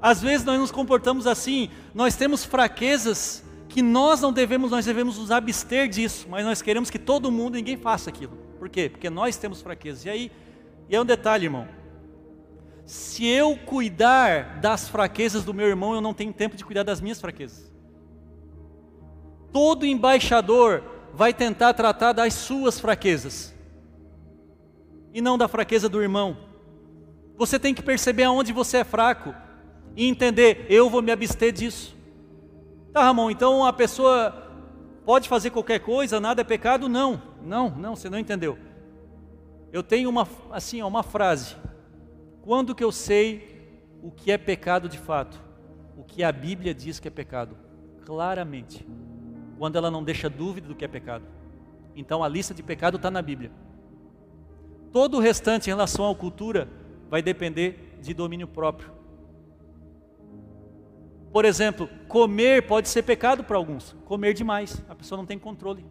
Às vezes nós nos comportamos assim, nós temos fraquezas que nós não devemos, nós devemos nos abster disso, mas nós queremos que todo mundo, ninguém faça aquilo. Por quê? Porque nós temos fraquezas. E aí, e é um detalhe, irmão. Se eu cuidar das fraquezas do meu irmão, eu não tenho tempo de cuidar das minhas fraquezas. Todo embaixador vai tentar tratar das suas fraquezas e não da fraqueza do irmão. Você tem que perceber aonde você é fraco e entender, eu vou me abster disso. Tá, Ramon, então a pessoa pode fazer qualquer coisa, nada é pecado? Não, não, não, você não entendeu. Eu tenho uma, assim, uma frase. Quando que eu sei o que é pecado de fato, o que a Bíblia diz que é pecado, claramente, quando ela não deixa dúvida do que é pecado. Então a lista de pecado está na Bíblia. Todo o restante em relação à cultura vai depender de domínio próprio. Por exemplo, comer pode ser pecado para alguns, comer demais, a pessoa não tem controle.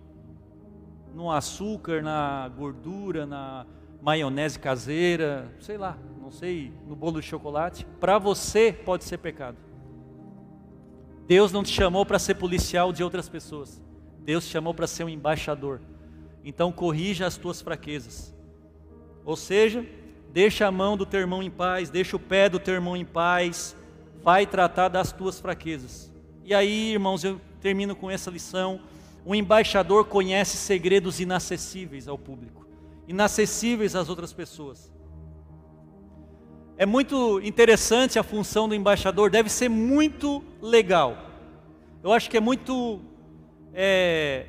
No açúcar, na gordura, na maionese caseira, sei lá, não sei, no bolo de chocolate, para você pode ser pecado. Deus não te chamou para ser policial de outras pessoas. Deus te chamou para ser um embaixador. Então corrija as tuas fraquezas. Ou seja, deixa a mão do teu irmão em paz, deixa o pé do teu irmão em paz, vai tratar das tuas fraquezas. E aí, irmãos, eu termino com essa lição. O embaixador conhece segredos inacessíveis ao público, inacessíveis às outras pessoas. É muito interessante a função do embaixador, deve ser muito legal. Eu acho que é muito. É,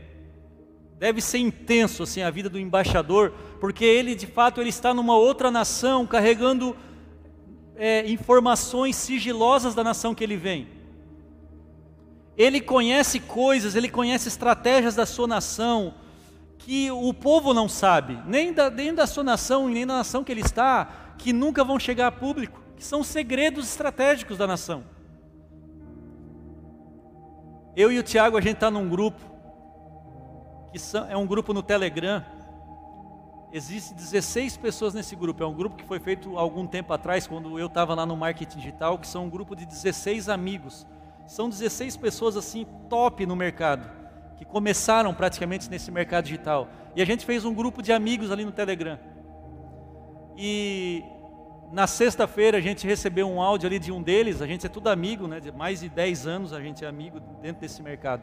deve ser intenso assim a vida do embaixador, porque ele de fato ele está numa outra nação, carregando é, informações sigilosas da nação que ele vem. Ele conhece coisas, ele conhece estratégias da sua nação que o povo não sabe, nem da, nem da sua nação, nem da nação que ele está, que nunca vão chegar a público, que são segredos estratégicos da nação. Eu e o Tiago, a gente está num grupo, que são, é um grupo no Telegram. Existem 16 pessoas nesse grupo. É um grupo que foi feito algum tempo atrás, quando eu estava lá no marketing digital, que são um grupo de 16 amigos. São 16 pessoas assim top no mercado, que começaram praticamente nesse mercado digital. E a gente fez um grupo de amigos ali no Telegram. E na sexta-feira a gente recebeu um áudio ali de um deles, a gente é tudo amigo, né? De mais de 10 anos a gente é amigo dentro desse mercado.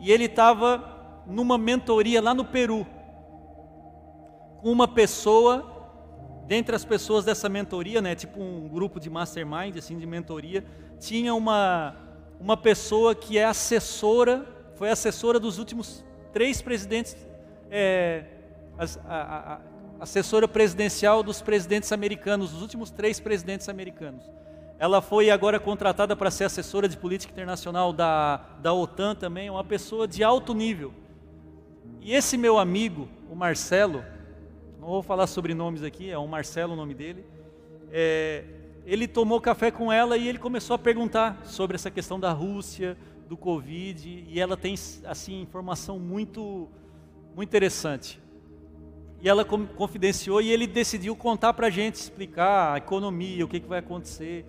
E ele estava numa mentoria lá no Peru, com uma pessoa, dentre as pessoas dessa mentoria, né? Tipo um grupo de mastermind, assim, de mentoria, tinha uma, uma pessoa que é assessora, foi assessora dos últimos três presidentes, é, as, a, a, assessora presidencial dos presidentes americanos, dos últimos três presidentes americanos. Ela foi agora contratada para ser assessora de política internacional da, da OTAN também, uma pessoa de alto nível. E esse meu amigo, o Marcelo, não vou falar sobre nomes aqui, é o Marcelo o nome dele, é, ele tomou café com ela e ele começou a perguntar sobre essa questão da Rússia, do Covid, e ela tem assim informação muito muito interessante e ela confidenciou e ele decidiu contar para a gente, explicar a economia, o que, que vai acontecer.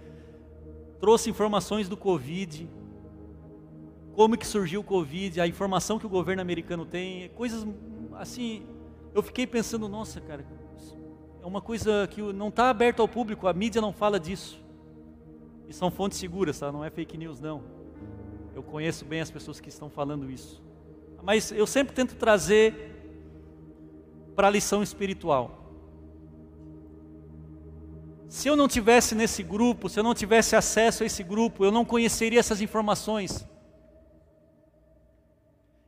Trouxe informações do Covid, como que surgiu o Covid, a informação que o governo americano tem, coisas assim. Eu fiquei pensando, nossa, cara, é uma coisa que não está aberta ao público, a mídia não fala disso. E são fontes seguras, tá? não é fake news, não. Eu conheço bem as pessoas que estão falando isso. Mas eu sempre tento trazer para a lição espiritual. Se eu não tivesse nesse grupo, se eu não tivesse acesso a esse grupo, eu não conheceria essas informações.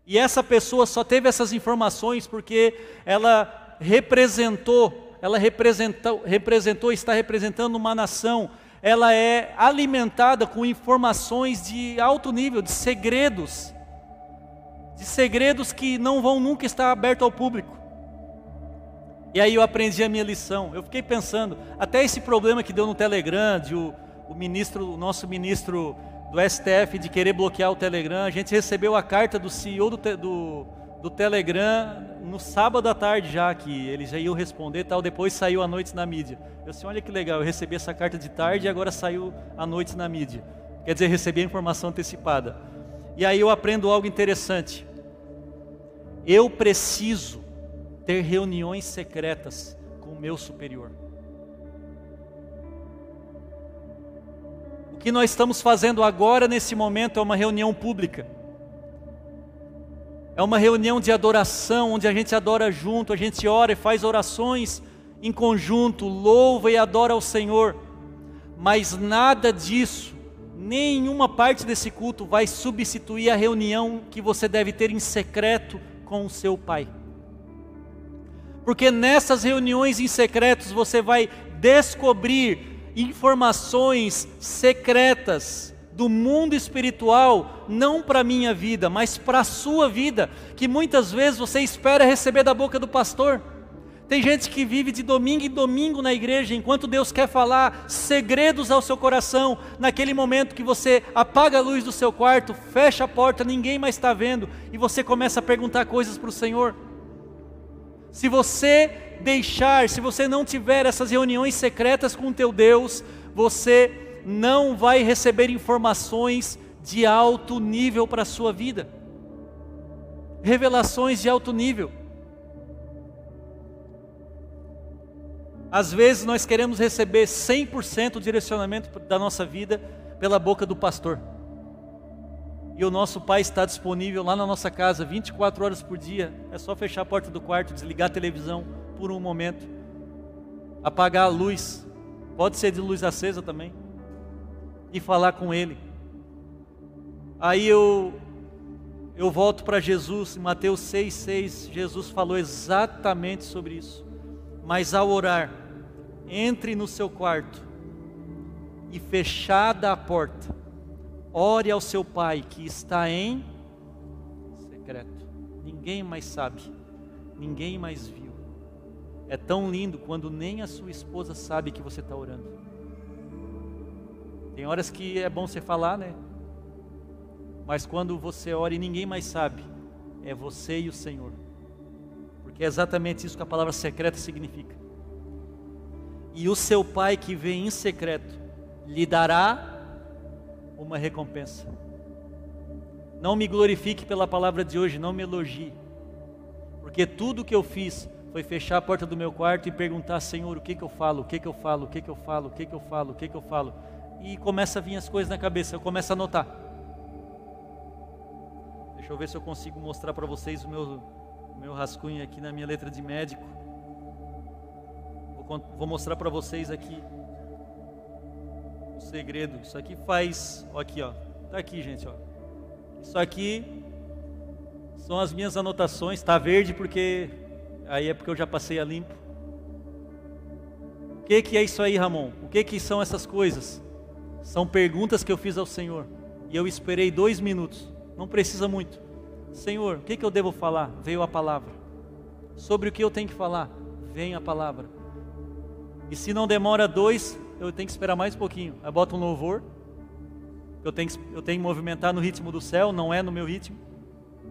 E essa pessoa só teve essas informações porque ela representou, ela representou, representou, está representando uma nação. Ela é alimentada com informações de alto nível, de segredos, de segredos que não vão nunca estar abertos ao público. E aí eu aprendi a minha lição. Eu fiquei pensando, até esse problema que deu no Telegram, de o, o ministro, o nosso ministro do STF de querer bloquear o Telegram, a gente recebeu a carta do CEO do, do, do Telegram no sábado à tarde já, que eles já iam responder tal, depois saiu à noite na mídia. Eu disse, olha que legal, eu recebi essa carta de tarde e agora saiu à noite na mídia. Quer dizer, recebi a informação antecipada. E aí eu aprendo algo interessante. Eu preciso ter reuniões secretas com o meu superior. Que nós estamos fazendo agora, nesse momento, é uma reunião pública. É uma reunião de adoração, onde a gente adora junto, a gente ora e faz orações em conjunto, louva e adora ao Senhor. Mas nada disso, nenhuma parte desse culto vai substituir a reunião que você deve ter em secreto com o seu Pai. Porque nessas reuniões em secretos você vai descobrir informações secretas do mundo espiritual, não para a minha vida, mas para a sua vida, que muitas vezes você espera receber da boca do pastor. Tem gente que vive de domingo em domingo na igreja, enquanto Deus quer falar segredos ao seu coração, naquele momento que você apaga a luz do seu quarto, fecha a porta, ninguém mais está vendo, e você começa a perguntar coisas para o Senhor. Se você deixar, se você não tiver essas reuniões secretas com o teu Deus, você não vai receber informações de alto nível para a sua vida. Revelações de alto nível. Às vezes nós queremos receber 100% do direcionamento da nossa vida pela boca do pastor. E o nosso pai está disponível lá na nossa casa 24 horas por dia. É só fechar a porta do quarto, desligar a televisão por um momento, apagar a luz, pode ser de luz acesa também, e falar com ele. Aí eu eu volto para Jesus, em Mateus 6,6, Jesus falou exatamente sobre isso. Mas ao orar, entre no seu quarto e fechada a porta, ore ao seu pai que está em secreto. Ninguém mais sabe, ninguém mais viu. É tão lindo quando nem a sua esposa sabe que você está orando. Tem horas que é bom você falar, né? Mas quando você ora e ninguém mais sabe, é você e o Senhor. Porque é exatamente isso que a palavra secreta significa e o seu pai que vem em secreto lhe dará uma recompensa. Não me glorifique pela palavra de hoje, não me elogie, porque tudo que eu fiz foi fechar a porta do meu quarto e perguntar, Senhor, o que que eu falo, o que que eu falo, o que que eu falo, o que que eu falo, o que que eu falo, e começa a vir as coisas na cabeça, eu começo a anotar. Deixa eu ver se eu consigo mostrar para vocês o meu, o meu rascunho aqui na minha letra de médico. Vou mostrar para vocês aqui segredo. Isso aqui faz, ó aqui, ó. Tá aqui, gente, ó. Isso aqui são as minhas anotações, tá verde porque aí é porque eu já passei a limpo. O que que é isso aí, Ramon? O que que são essas coisas? São perguntas que eu fiz ao Senhor e eu esperei dois minutos. Não precisa muito. Senhor, o que que eu devo falar? Veio a palavra. Sobre o que eu tenho que falar? Vem a palavra e se não demora dois, eu tenho que esperar mais um pouquinho. Aí bota um louvor. Eu tenho, que, eu tenho que movimentar no ritmo do céu, não é no meu ritmo.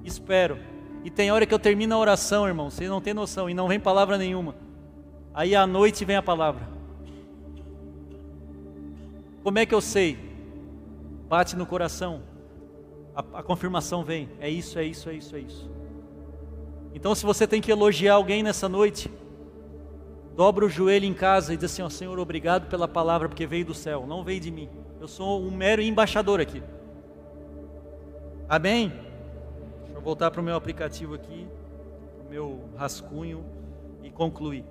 Espero. E tem hora que eu termino a oração, irmão, vocês não tem noção, e não vem palavra nenhuma. Aí à noite vem a palavra. Como é que eu sei? Bate no coração. A, a confirmação vem. É isso, é isso, é isso, é isso. Então, se você tem que elogiar alguém nessa noite, dobra o joelho em casa e diz assim: ó, Senhor, obrigado pela palavra, porque veio do céu, não veio de mim. Eu sou um mero embaixador aqui. Amém? Deixa eu voltar para o meu aplicativo aqui, o meu rascunho e concluir.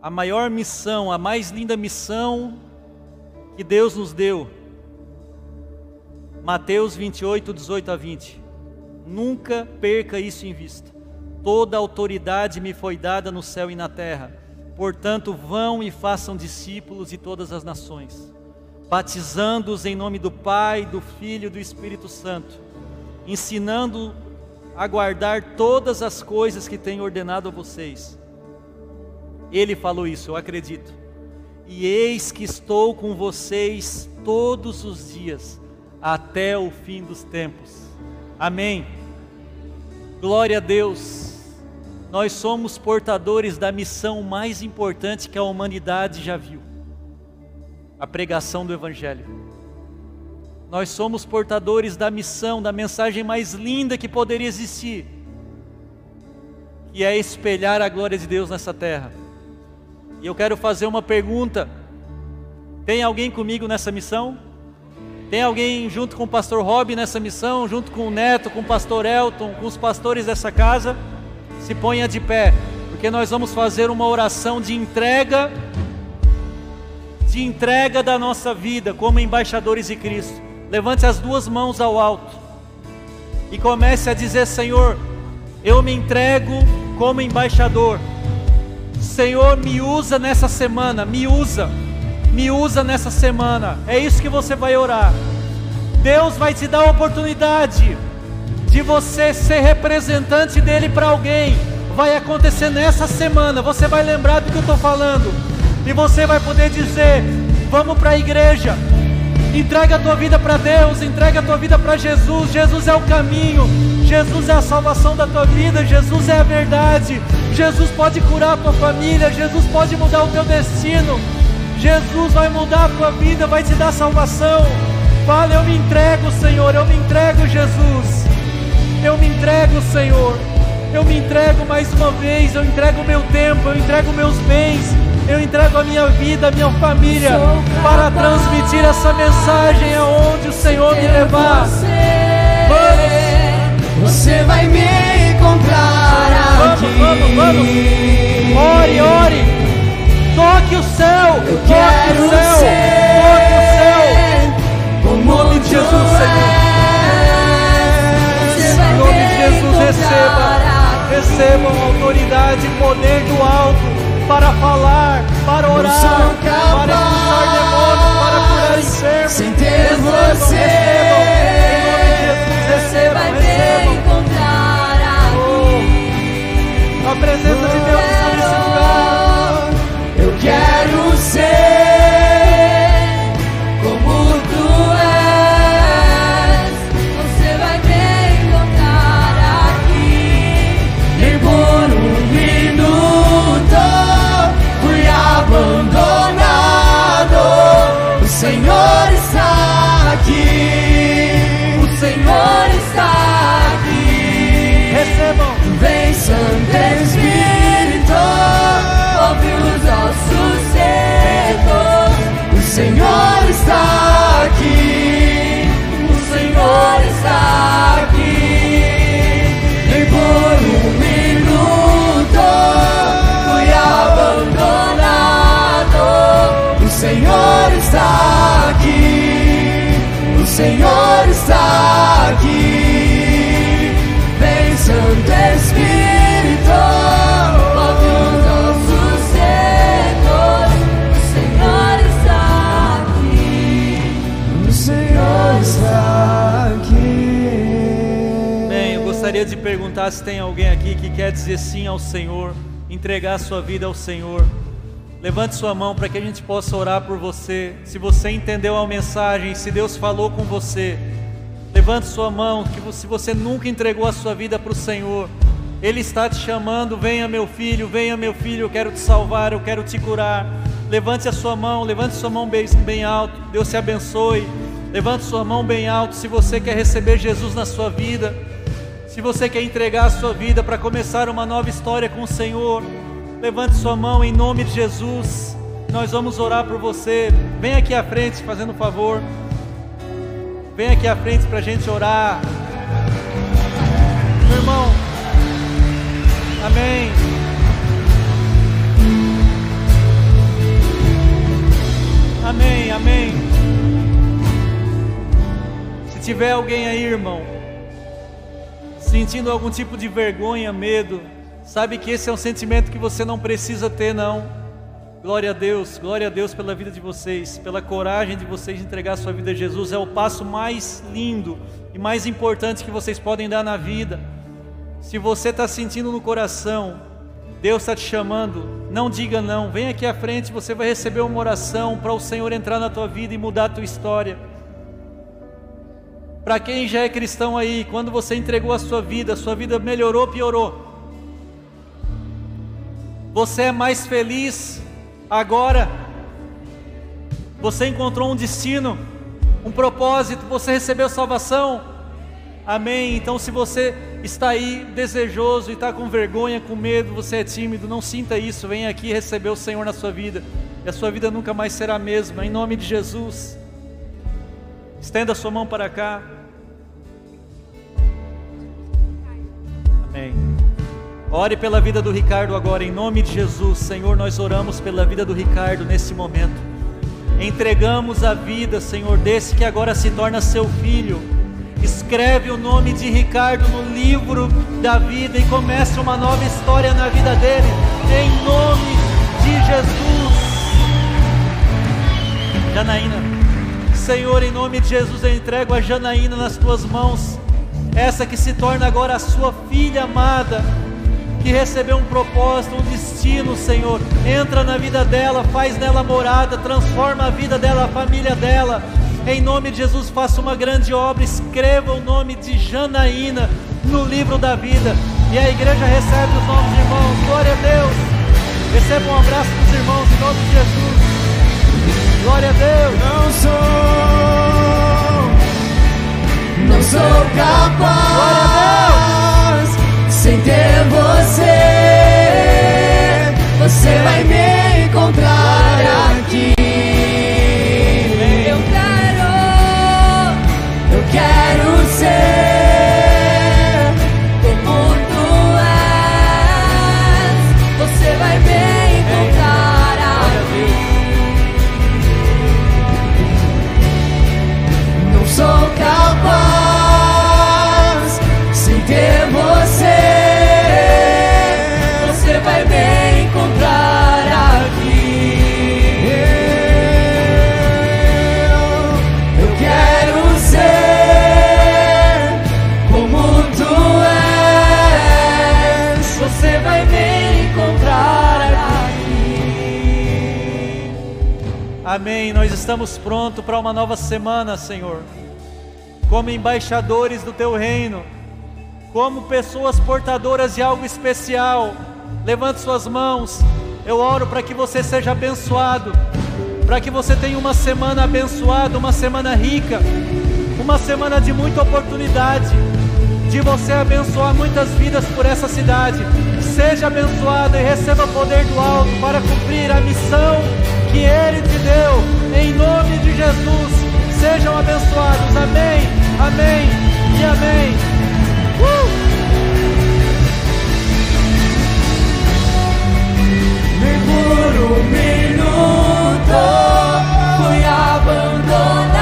A maior missão, a mais linda missão que Deus nos deu. Mateus 28, 18 a 20. Nunca perca isso em vista. Toda autoridade me foi dada no céu e na terra. Portanto, vão e façam discípulos de todas as nações, batizando-os em nome do Pai, do Filho e do Espírito Santo, ensinando a guardar todas as coisas que tenho ordenado a vocês. Ele falou isso, eu acredito. E eis que estou com vocês todos os dias, até o fim dos tempos. Amém. Glória a Deus. Nós somos portadores da missão mais importante que a humanidade já viu a pregação do Evangelho. Nós somos portadores da missão, da mensagem mais linda que poderia existir, que é espelhar a glória de Deus nessa terra. E eu quero fazer uma pergunta: tem alguém comigo nessa missão? Tem alguém junto com o pastor Rob nessa missão, junto com o Neto, com o pastor Elton, com os pastores dessa casa? Se ponha de pé, porque nós vamos fazer uma oração de entrega, de entrega da nossa vida como embaixadores de Cristo. Levante as duas mãos ao alto e comece a dizer: Senhor, eu me entrego como embaixador. Senhor, me usa nessa semana, me usa, me usa nessa semana. É isso que você vai orar. Deus vai te dar a oportunidade de você ser representante dele para alguém. Vai acontecer nessa semana. Você vai lembrar do que eu estou falando. E você vai poder dizer: Vamos para a igreja. Entrega a tua vida para Deus, entrega a tua vida para Jesus. Jesus é o caminho, Jesus é a salvação da tua vida, Jesus é a verdade. Jesus pode curar a tua família, Jesus pode mudar o teu destino. Jesus vai mudar a tua vida, vai te dar salvação. Fala, eu me entrego, Senhor, eu me entrego, Jesus. Eu me entrego, Senhor. Eu me entrego mais uma vez, eu entrego o meu tempo, eu entrego meus bens, eu entrego a minha vida, a minha família, para transmitir essa mensagem aonde o Senhor me levar. Vamos. Você vai me encontrar aqui. Vamos, vamos, vamos. Ore, ore. Toque o céu. Eu toque o céu. Toque o céu. como Em nome de Jesus, Senhor. Jesus, receba. Recebam autoridade e poder do alto para falar, para orar, para expulsar demônios, para curar enfermos. sem ter recebam, você. recebam. Em nome de Jesus, recebam, recebam. encontrar aqui. A presença de Deus está nesse perguntar se tem alguém aqui que quer dizer sim ao Senhor, entregar sua vida ao Senhor. Levante sua mão para que a gente possa orar por você. Se você entendeu a mensagem, se Deus falou com você, levante sua mão. Que se você nunca entregou a sua vida para o Senhor, Ele está te chamando. Venha, meu filho, venha, meu filho. Eu quero te salvar, eu quero te curar. Levante a sua mão, levante sua mão bem, bem alto. Deus te abençoe. Levante sua mão bem alto se você quer receber Jesus na sua vida. Se você quer entregar a sua vida para começar uma nova história com o Senhor, levante sua mão em nome de Jesus. Nós vamos orar por você. Vem aqui à frente, fazendo um favor. Vem aqui à frente para a gente orar. Meu irmão. Amém. Amém, amém. Se tiver alguém aí, irmão, sentindo algum tipo de vergonha, medo, sabe que esse é um sentimento que você não precisa ter, não. Glória a Deus, glória a Deus pela vida de vocês, pela coragem de vocês de entregar sua vida a Jesus. É o passo mais lindo e mais importante que vocês podem dar na vida. Se você está sentindo no coração, Deus está te chamando, não diga não. Vem aqui à frente, você vai receber uma oração para o Senhor entrar na tua vida e mudar a tua história. Para quem já é cristão aí, quando você entregou a sua vida, sua vida melhorou ou piorou? Você é mais feliz agora? Você encontrou um destino, um propósito, você recebeu salvação? Amém. Então, se você está aí desejoso e está com vergonha, com medo, você é tímido, não sinta isso. Venha aqui receber o Senhor na sua vida, e a sua vida nunca mais será a mesma. Em nome de Jesus. Estenda a sua mão para cá. Ore pela vida do Ricardo agora, em nome de Jesus. Senhor, nós oramos pela vida do Ricardo nesse momento. Entregamos a vida, Senhor, desse que agora se torna seu filho. Escreve o nome de Ricardo no livro da vida e comece uma nova história na vida dele, em nome de Jesus. Janaína, Senhor, em nome de Jesus, eu entrego a Janaína nas tuas mãos, essa que se torna agora a sua filha amada, que recebeu um propósito, um destino, Senhor. Entra na vida dela, faz nela morada, transforma a vida dela, a família dela. Em nome de Jesus, faça uma grande obra, escreva o nome de Janaína no livro da vida. E a igreja recebe os nossos irmãos. Glória a Deus. Receba um abraço dos irmãos em nome de Jesus. Glória a Deus. Não sou, não sou capaz sem ter você. Você vai me encontrar estamos prontos para uma nova semana, Senhor. Como embaixadores do teu reino, como pessoas portadoras de algo especial. Levante suas mãos. Eu oro para que você seja abençoado, para que você tenha uma semana abençoada, uma semana rica, uma semana de muita oportunidade, de você abençoar muitas vidas por essa cidade. Seja abençoado e receba poder do alto para cumprir a missão que Ele te deu, em nome de Jesus, sejam abençoados. Amém, amém e amém. Uh! por um minuto fui abandonado.